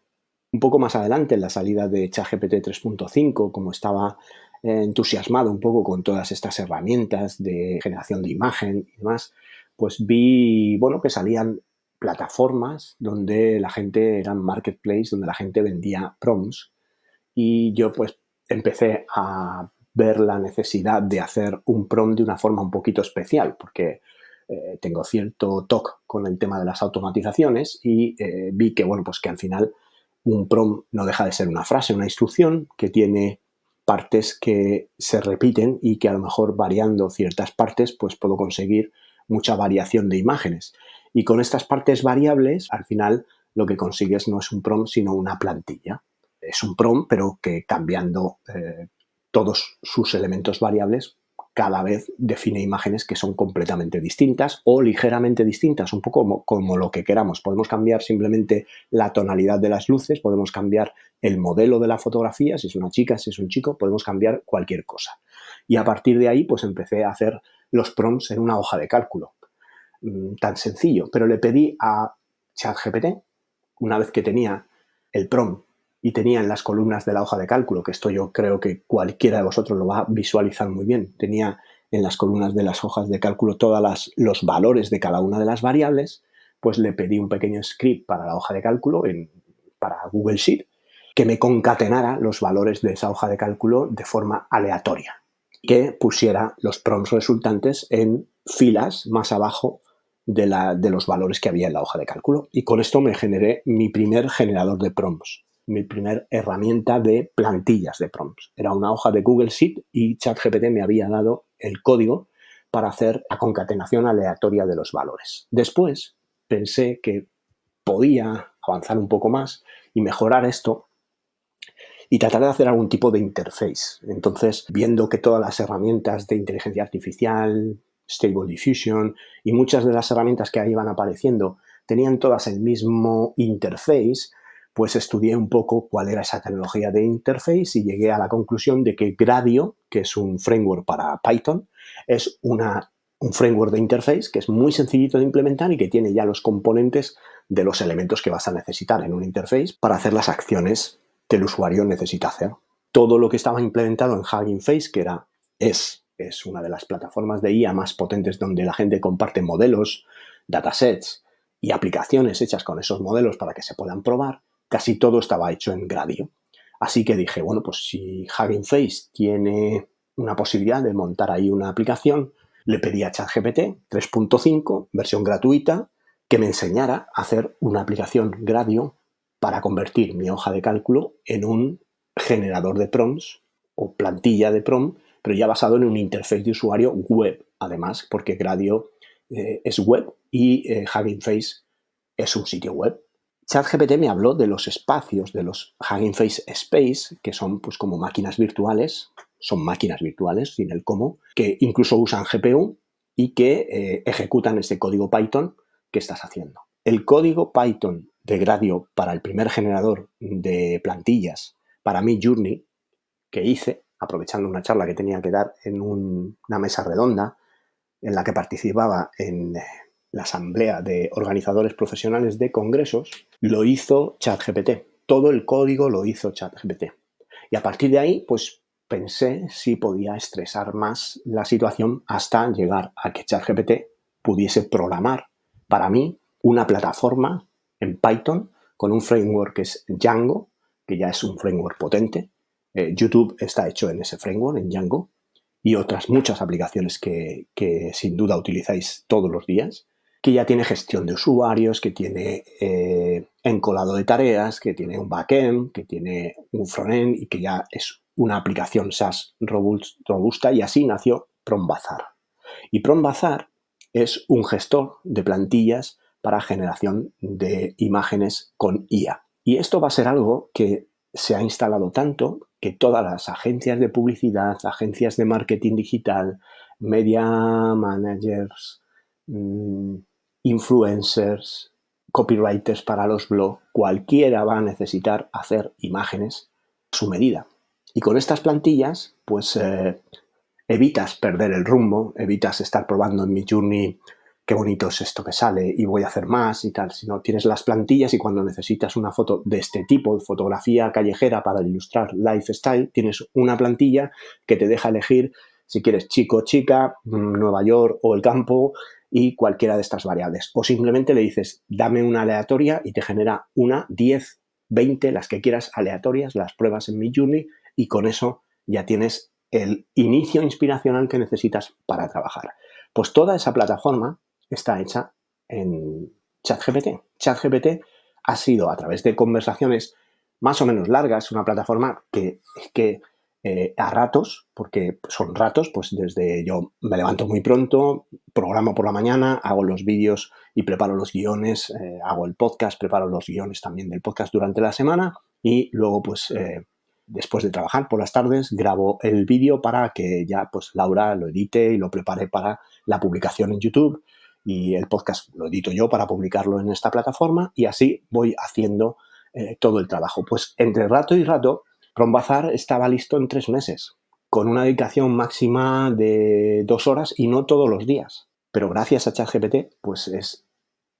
Un poco más adelante, en la salida de ChatGPT 3.5, como estaba entusiasmado un poco con todas estas herramientas de generación de imagen y demás, pues vi, bueno, que salían plataformas donde la gente eran marketplace, donde la gente vendía prompts y yo pues empecé a ver la necesidad de hacer un prompt de una forma un poquito especial, porque eh, tengo cierto toque con el tema de las automatizaciones y eh, vi que, bueno, pues que al final un prompt no deja de ser una frase, una instrucción que tiene partes que se repiten y que a lo mejor variando ciertas partes pues puedo conseguir mucha variación de imágenes. Y con estas partes variables, al final lo que consigues no es un prompt, sino una plantilla. Es un prompt, pero que cambiando eh, todos sus elementos variables, cada vez define imágenes que son completamente distintas o ligeramente distintas, un poco como, lo que queramos. Podemos cambiar simplemente la tonalidad de las luces, podemos cambiar el modelo de la fotografía, si es una chica, si es un chico, podemos cambiar cualquier cosa. Y a partir de ahí, pues empecé a hacer los prompts en una hoja de cálculo. Mm, tan sencillo, pero le pedí a ChatGPT, una vez que tenía el prompt y tenía en las columnas de la hoja de cálculo, que esto yo creo que cualquiera de vosotros lo va a visualizar muy bien, tenía en las columnas de las hojas de cálculo todos los valores de cada una de las variables, pues le pedí un pequeño script para la hoja de cálculo, en, para Google Sheet, que me concatenara los valores de esa hoja de cálculo de forma aleatoria, que pusiera los prompts resultantes en filas más abajo de, la, de los valores que había en la hoja de cálculo. Y con esto me generé mi primer generador de prompts mi primer herramienta de plantillas de prompts. Era una hoja de Google Sheet y ChatGPT me había dado el código para hacer la concatenación aleatoria de los valores. Después pensé que podía avanzar un poco más y mejorar esto y tratar de hacer algún tipo de interface. Entonces, viendo que todas las herramientas de inteligencia artificial, Stable Diffusion y muchas de las herramientas que ahí iban apareciendo tenían todas el mismo interface, pues estudié un poco cuál era esa tecnología de interface y llegué a la conclusión de que Gradio, que es un framework para Python, es una, un framework de interface que es muy sencillito de implementar y que tiene ya los componentes de los elementos que vas a necesitar en un interface para hacer las acciones que el usuario necesita hacer. Todo lo que estaba implementado en Hugging Face, que era, es, es una de las plataformas de IA más potentes donde la gente comparte modelos, datasets y aplicaciones hechas con esos modelos para que se puedan probar, casi todo estaba hecho en Gradio. Así que dije, bueno, pues si Hugging Face tiene una posibilidad de montar ahí una aplicación, le pedí a ChatGPT 3.5, versión gratuita, que me enseñara a hacer una aplicación Gradio para convertir mi hoja de cálculo en un generador de prompts o plantilla de prompt, pero ya basado en un interface de usuario web, además, porque Gradio eh, es web y eh, Hugging Face es un sitio web. ChatGPT me habló de los espacios, de los Hugging Face Space, que son pues como máquinas virtuales, son máquinas virtuales sin el cómo, que incluso usan GPU y que eh, ejecutan ese código Python que estás haciendo. El código Python de Gradio para el primer generador de plantillas para mi Journey que hice, aprovechando una charla que tenía que dar en una mesa redonda en la que participaba en la asamblea de organizadores profesionales de congresos, lo hizo ChatGPT. Todo el código lo hizo ChatGPT. Y a partir de ahí, pues pensé si podía estresar más la situación hasta llegar a que ChatGPT pudiese programar para mí una plataforma en Python con un framework que es Django, que ya es un framework potente. Eh, YouTube está hecho en ese framework, en Django, y otras muchas aplicaciones que, sin duda utilizáis todos los días, que ya tiene gestión de usuarios, que tiene eh, encolado de tareas, que tiene un backend, que tiene un frontend y que ya es una aplicación SaaS robusta y así nació Prombazar. Y Prombazar es un gestor de plantillas para generación de imágenes con IA. Y esto va a ser algo que se ha instalado tanto que todas las agencias de publicidad, agencias de marketing digital, media managers, mm, influencers, copywriters para los blogs, cualquiera va a necesitar hacer imágenes a su medida. Y con estas plantillas, pues eh, evitas perder el rumbo, evitas estar probando en mi journey qué bonito es esto que sale y voy a hacer más y tal, sino tienes las plantillas y cuando necesitas una foto de este tipo, de fotografía callejera para ilustrar lifestyle, tienes una plantilla que te deja elegir si quieres chico, chica, mm, Nueva York o el campo y cualquiera de estas variables. O simplemente le dices, dame una aleatoria y te genera una, 10, 20, las que quieras aleatorias, las pruebas en mi Journey y con eso ya tienes el inicio inspiracional que necesitas para trabajar. Pues toda esa plataforma está hecha en ChatGPT. ChatGPT ha sido a través de conversaciones más o menos largas, una plataforma que, que eh, a ratos, porque son ratos, pues desde yo me levanto muy pronto, programo por la mañana, hago los vídeos y preparo los guiones, eh, hago el podcast, preparo los guiones también del podcast durante la semana y luego pues eh, después de trabajar por las tardes grabo el vídeo para que ya pues Laura lo edite y lo prepare para la publicación en YouTube y el podcast lo edito yo para publicarlo en esta plataforma y así voy haciendo todo el trabajo. Pues entre rato y rato, Prombazar estaba listo en tres meses, con una dedicación máxima de dos horas y no todos los días. Pero gracias a ChatGPT, pues es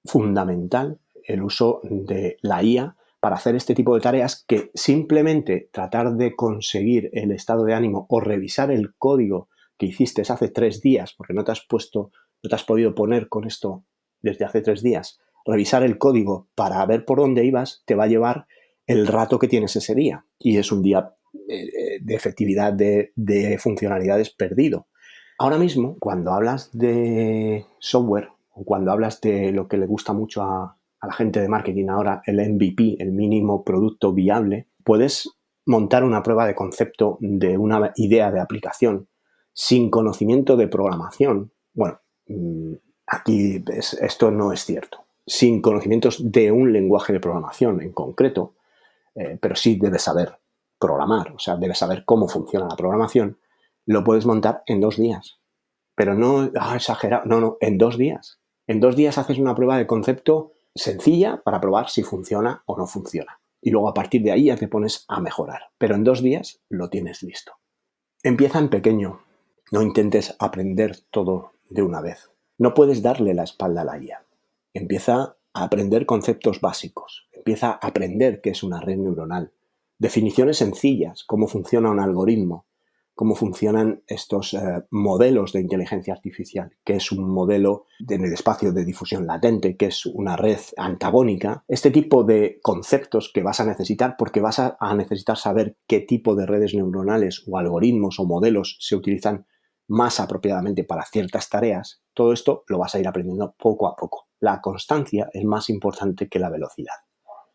fundamental el uso de la IA para hacer este tipo de tareas que simplemente tratar de conseguir el estado de ánimo o revisar el código que hiciste hace tres días porque no te has puesto no te has podido poner con esto desde hace tres días, revisar el código para ver por dónde ibas, te va a llevar el rato que tienes ese día. Y es un día eh, de efectividad de, funcionalidades perdido. Ahora mismo, cuando hablas de software o cuando hablas de lo que le gusta mucho a, a la gente de marketing ahora, el MVP, el mínimo producto viable, puedes montar una prueba de concepto de una idea de aplicación sin conocimiento de programación. Bueno, Mm, aquí esto no es cierto. Sin conocimientos de un lenguaje de programación en concreto, eh, pero sí debes saber programar, o sea, debes saber cómo funciona la programación, lo puedes montar en dos días. Pero no ah, exagerado, no, no, en dos días. En dos días haces una prueba de concepto sencilla para probar si funciona o no funciona. Y luego a partir de ahí ya te pones a mejorar. Pero en dos días lo tienes listo. Empieza en pequeño. No intentes aprender todo de una vez. No puedes darle la espalda a la IA. Empieza aprender conceptos básicos. Empieza a aprender qué es una red neuronal. Definiciones sencillas, cómo funciona un algoritmo, cómo funcionan estos eh, modelos de inteligencia artificial, qué es un modelo en el espacio de difusión latente, qué es una red antagónica, este tipo de conceptos que vas a necesitar porque vas a necesitar saber qué tipo de redes neuronales o algoritmos o modelos se utilizan más apropiadamente para ciertas tareas, todo esto lo vas a ir aprendiendo poco a poco. La constancia es más importante que la velocidad.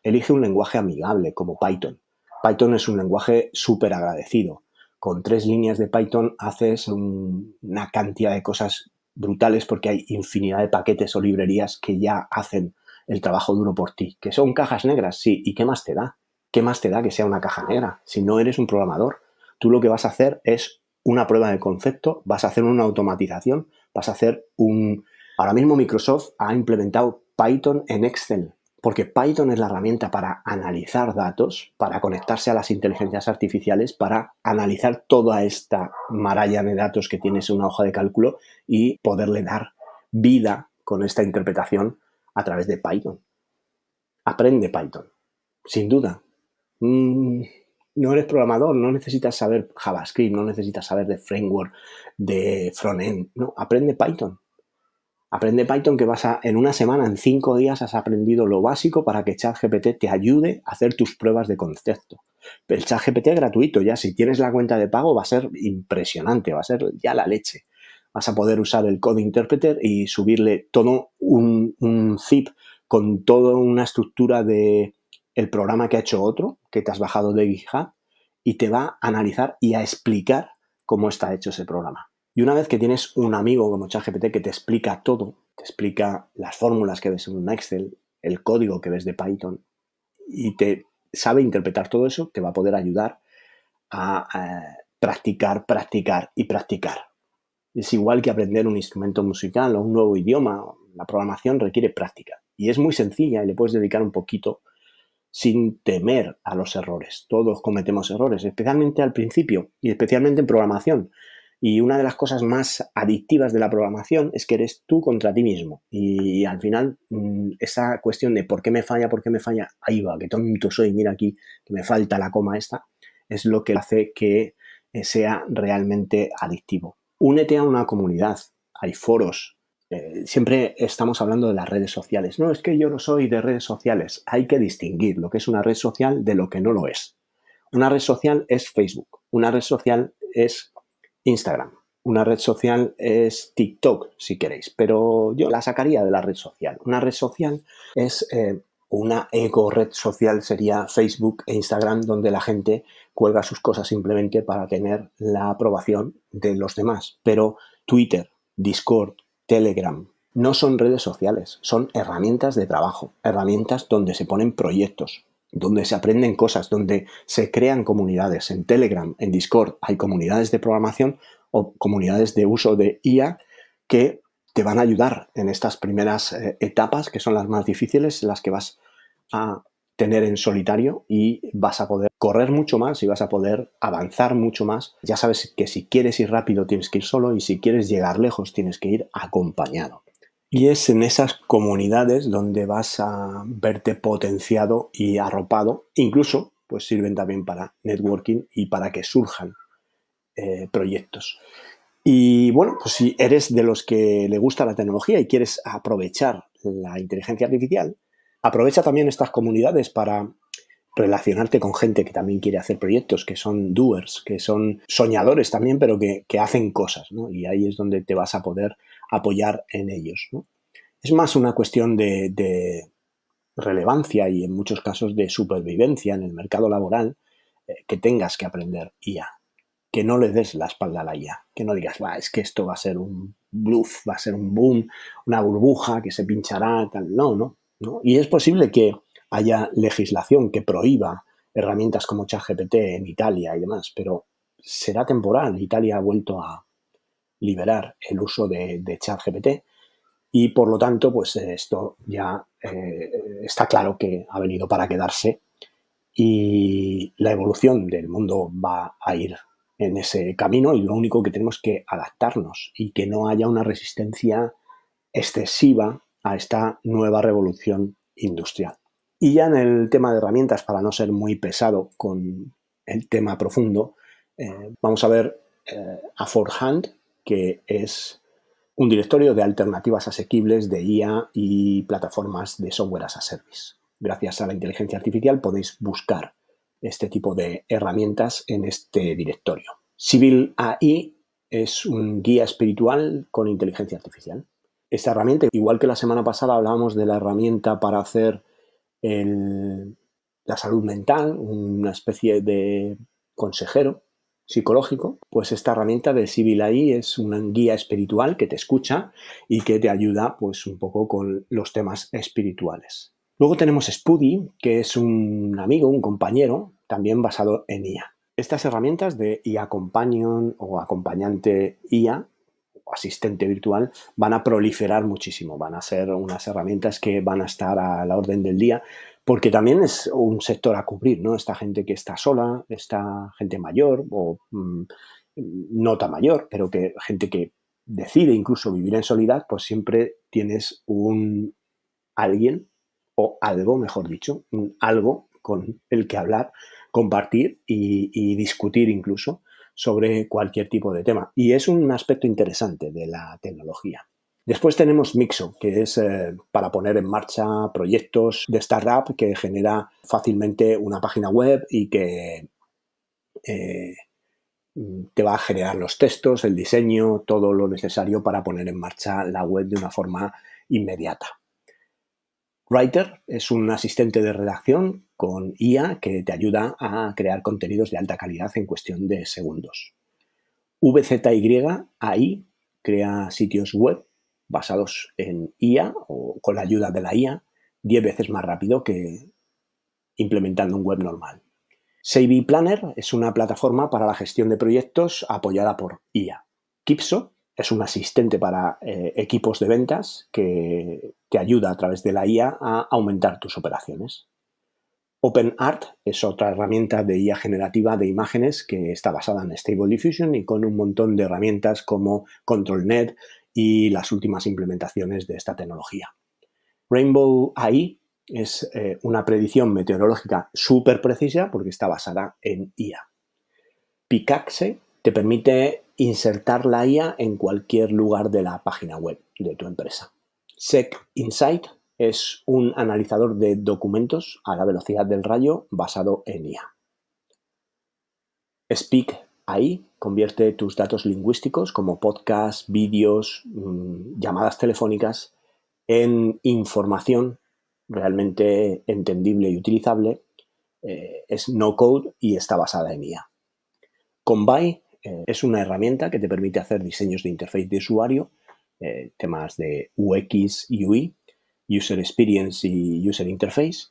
Elige un lenguaje amigable como Python. Python es un lenguaje súper agradecido. Con tres líneas de Python haces una cantidad de cosas brutales porque hay infinidad de paquetes o librerías que ya hacen el trabajo duro por ti. ¿Que son cajas negras? Sí. ¿Y qué más te da? ¿Qué más te da que sea una caja negra? Si no eres un programador, tú lo que vas a hacer es una prueba de concepto, vas a hacer una automatización, vas a hacer un... Ahora mismo Microsoft ha implementado Python en Excel porque Python es la herramienta para analizar datos, para conectarse a las inteligencias artificiales, para analizar toda esta maralla de datos que tienes en una hoja de cálculo y poderle dar vida con esta interpretación a través de Python. Aprende Python, sin duda. Mm, no eres programador, no necesitas saber JavaScript, no necesitas saber de framework, de frontend, no, aprende Python. Aprende Python que vas a, en una semana, en cinco días, has aprendido lo básico para que ChatGPT te ayude a hacer tus pruebas de concepto. El ChatGPT es gratuito, ya si tienes la cuenta de pago va a ser impresionante, va a ser ya la leche. Vas a poder usar el Code Interpreter y subirle todo un, un zip con toda una estructura de el programa que ha hecho otro, que te has bajado de GitHub, y te va a analizar y a explicar cómo está hecho ese programa. Y una vez que tienes un amigo como ChatGPT que te explica todo, te explica las fórmulas que ves en un Excel, el código que ves de Python, y te sabe interpretar todo eso, te va a poder ayudar a eh, practicar, practicar y practicar. Es igual que aprender un instrumento musical o un nuevo idioma. La programación requiere práctica y es muy sencilla y le puedes dedicar un poquito sin temer a los errores. Todos cometemos errores, especialmente al principio y especialmente en programación. Y una de las cosas más adictivas de la programación es que eres tú contra ti mismo. Y, al final, mm, esa cuestión de por qué me falla, por qué me falla, ahí va, qué tonto soy, mira aquí, que me falta la coma esta, es lo que hace que eh, sea realmente adictivo. Únete a una comunidad, hay foros. Eh, siempre estamos hablando de las redes sociales. No, es que yo no soy de redes sociales. Hay que distinguir lo que es una red social de lo que no lo es. Una red social es Facebook. Una red social es Instagram. Una red social es TikTok, si queréis, pero yo la sacaría de la red social. Una red social es eh, una eco red social, sería Facebook e Instagram, donde la gente cuelga sus cosas simplemente para tener la aprobación de los demás. Pero Twitter, Discord, Telegram, no son redes sociales, son herramientas de trabajo, herramientas donde se ponen proyectos, donde se aprenden cosas, donde se crean comunidades. En Telegram, en Discord, hay comunidades de programación o comunidades de uso de IA que te van a ayudar en estas primeras eh, etapas, que son las más difíciles, las que vas a tener en solitario y vas a poder correr mucho más y vas a poder avanzar mucho más. Ya sabes que si quieres ir rápido tienes que ir solo y si quieres llegar lejos tienes que ir acompañado. Y es en esas comunidades donde vas a verte potenciado y arropado. Incluso, pues sirven también para networking y para que surjan eh, proyectos. Y bueno, pues si eres de los que le gusta la tecnología y quieres aprovechar la inteligencia artificial, aprovecha también estas comunidades para relacionarte con gente que también quiere hacer proyectos, que son doers, que son soñadores también, pero que, hacen cosas, ¿no? Y ahí es donde te vas a poder apoyar en ellos. Es más una cuestión de, relevancia y en muchos casos de supervivencia en el mercado laboral eh, que tengas que aprender IA. Que no le des la espalda a la IA, que no digas, va, es que esto va a ser un bluff, va a ser un boom, una burbuja que se pinchará, tal. No, no, no. Y es posible que haya legislación que prohíba herramientas como ChatGPT en Italia y demás, pero será temporal. Italia ha vuelto a, liberar el uso de, ChatGPT y por lo tanto, pues esto ya eh, está claro que ha venido para quedarse y la evolución del mundo va a ir en ese camino y lo único que tenemos que adaptarnos y que no haya una resistencia excesiva a esta nueva revolución industrial. Y ya en el tema de herramientas, para no ser muy pesado con el tema profundo, eh, vamos a ver eh, a Forehand, que es un directorio de alternativas asequibles de IA y plataformas de software as a service. Gracias a la inteligencia artificial podéis buscar este tipo de herramientas en este directorio. Civil AI es un guía espiritual con inteligencia artificial. Esta herramienta, igual que la semana pasada hablábamos de la herramienta para hacer la salud mental, una especie de consejero, psicológico, pues esta herramienta de Civil AI es una guía espiritual que te escucha y que te ayuda pues un poco con los temas espirituales. Luego tenemos Spudi, que es un amigo, un compañero, también basado en IA. Estas herramientas de IA Companion o acompañante IA asistente virtual van a proliferar muchísimo, van a ser unas herramientas que van a estar a la orden del día, porque también es un sector a cubrir, ¿no? Esta gente que está sola, esta gente mayor o mm, no tan mayor, pero que gente que decide incluso vivir en soledad, pues siempre tienes un alguien o algo, mejor dicho, un algo con el que hablar, compartir y, discutir incluso sobre cualquier tipo de tema. Y es un aspecto interesante de la tecnología. Después tenemos Mixo, que es eh, para poner en marcha proyectos de startup que genera fácilmente una página web y que eh, te va a generar los textos, el diseño, todo lo necesario para poner en marcha la web de una forma inmediata. Writer es un asistente de redacción con IA que te ayuda a crear contenidos de alta calidad en cuestión de segundos. VZY AI crea sitios web basados en IA o con la ayuda de la IA 10 veces más rápido que implementando un web normal. Savvy Planner es una plataforma para la gestión de proyectos apoyada por IA. Kipso es un asistente para eh, equipos de ventas que te ayuda a través de la IA a aumentar tus operaciones. OpenArt es otra herramienta de IA generativa de imágenes que está basada en Stable Diffusion y con un montón de herramientas como ControlNet y las últimas implementaciones de esta tecnología. Rainbow AI es eh, una predicción meteorológica súper precisa porque está basada en IA. Pickaxe te permite insertar la IA en cualquier lugar de la página web de tu empresa. Sec Insight es un analizador de documentos a la velocidad del rayo basado en IA. Speak AI convierte tus datos lingüísticos como podcasts, vídeos, mm, llamadas telefónicas en información realmente entendible y utilizable. Eh, es no code y está basada en IA. Convai eh, es una herramienta que te permite hacer diseños de interfaz de usuario, eh, temas de UX UI, User Experience y User Interface.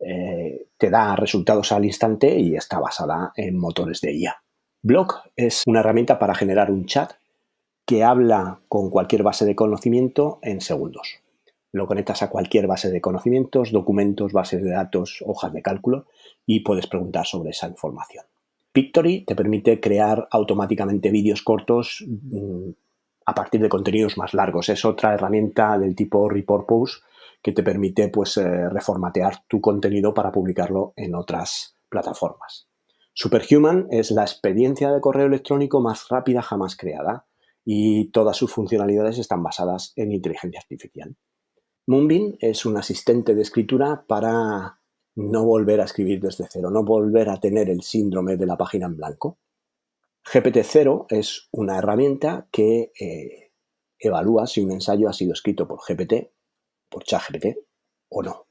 Eh, te da resultados al instante y está basada en motores de IA. Block es una herramienta para generar un chat que habla con cualquier base de conocimiento en segundos. Lo conectas a cualquier base de conocimientos, documentos, bases de datos, hojas de cálculo y puedes preguntar sobre esa información. Pictory te permite crear automáticamente vídeos cortos mm, a partir de contenidos más largos. Es otra herramienta del tipo Report Post que te permite pues, eh, reformatear tu contenido para publicarlo en otras plataformas. Superhuman es la experiencia de correo electrónico más rápida jamás creada y todas sus funcionalidades están basadas en inteligencia artificial. Moonbeam es un asistente de escritura para no volver a escribir desde cero, no volver a tener el síndrome de la página en blanco. GPT-0 es una herramienta que eh, evalúa si un ensayo ha sido escrito por GPT, por ChatGPT o no.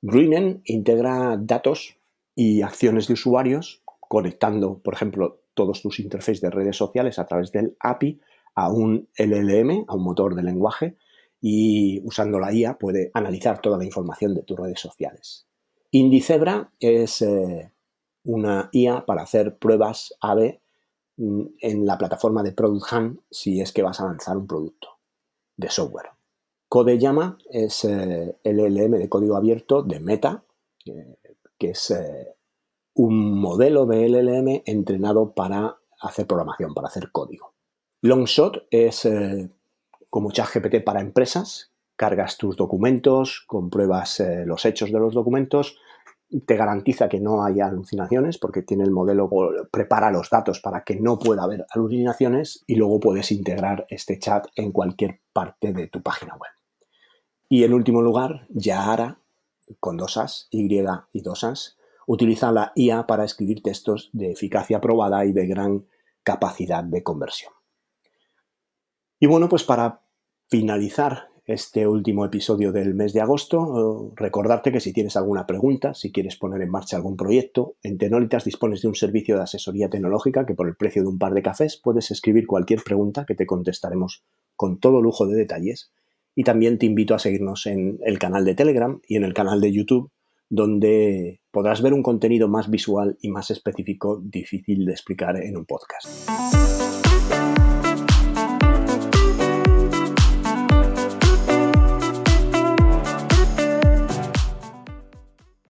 Greenen integra datos y acciones de usuarios conectando, por ejemplo, todos tus interfaces de redes sociales a través del API a un LLM, a un motor de lenguaje, y usando la IA puede analizar toda la información de tus redes sociales. Indicebra es eh, una IA para hacer pruebas AB mm, en la plataforma de Product Hunt si es que vas a lanzar un producto de software. CodeYama es eh, el LLM de código abierto de Meta, eh, que es un modelo de LLM entrenado para hacer programación, para hacer código. Longshot es como ChatGPT para empresas, cargas tus documentos, compruebas eh, los hechos de los documentos, te garantiza que no haya alucinaciones porque tiene el modelo, prepara los datos para que no pueda haber alucinaciones y luego puedes integrar este chat en cualquier parte de tu página web. Y en último lugar, Yahara, con dos as, Y y dos as, utiliza la IA para escribir textos de eficacia probada y de gran capacidad de conversión. Y bueno, pues para finalizar este último episodio del mes de agosto, recordarte que si tienes alguna pregunta, si quieres poner en marcha algún proyecto, en Tenolitas dispones de un servicio de asesoría tecnológica que por el precio de un par de cafés puedes escribir cualquier pregunta que te contestaremos con todo lujo de detalles. Y también te invito a seguirnos en el canal de Telegram y en el canal de YouTube, donde podrás ver un contenido más visual y más específico difícil de explicar en un podcast.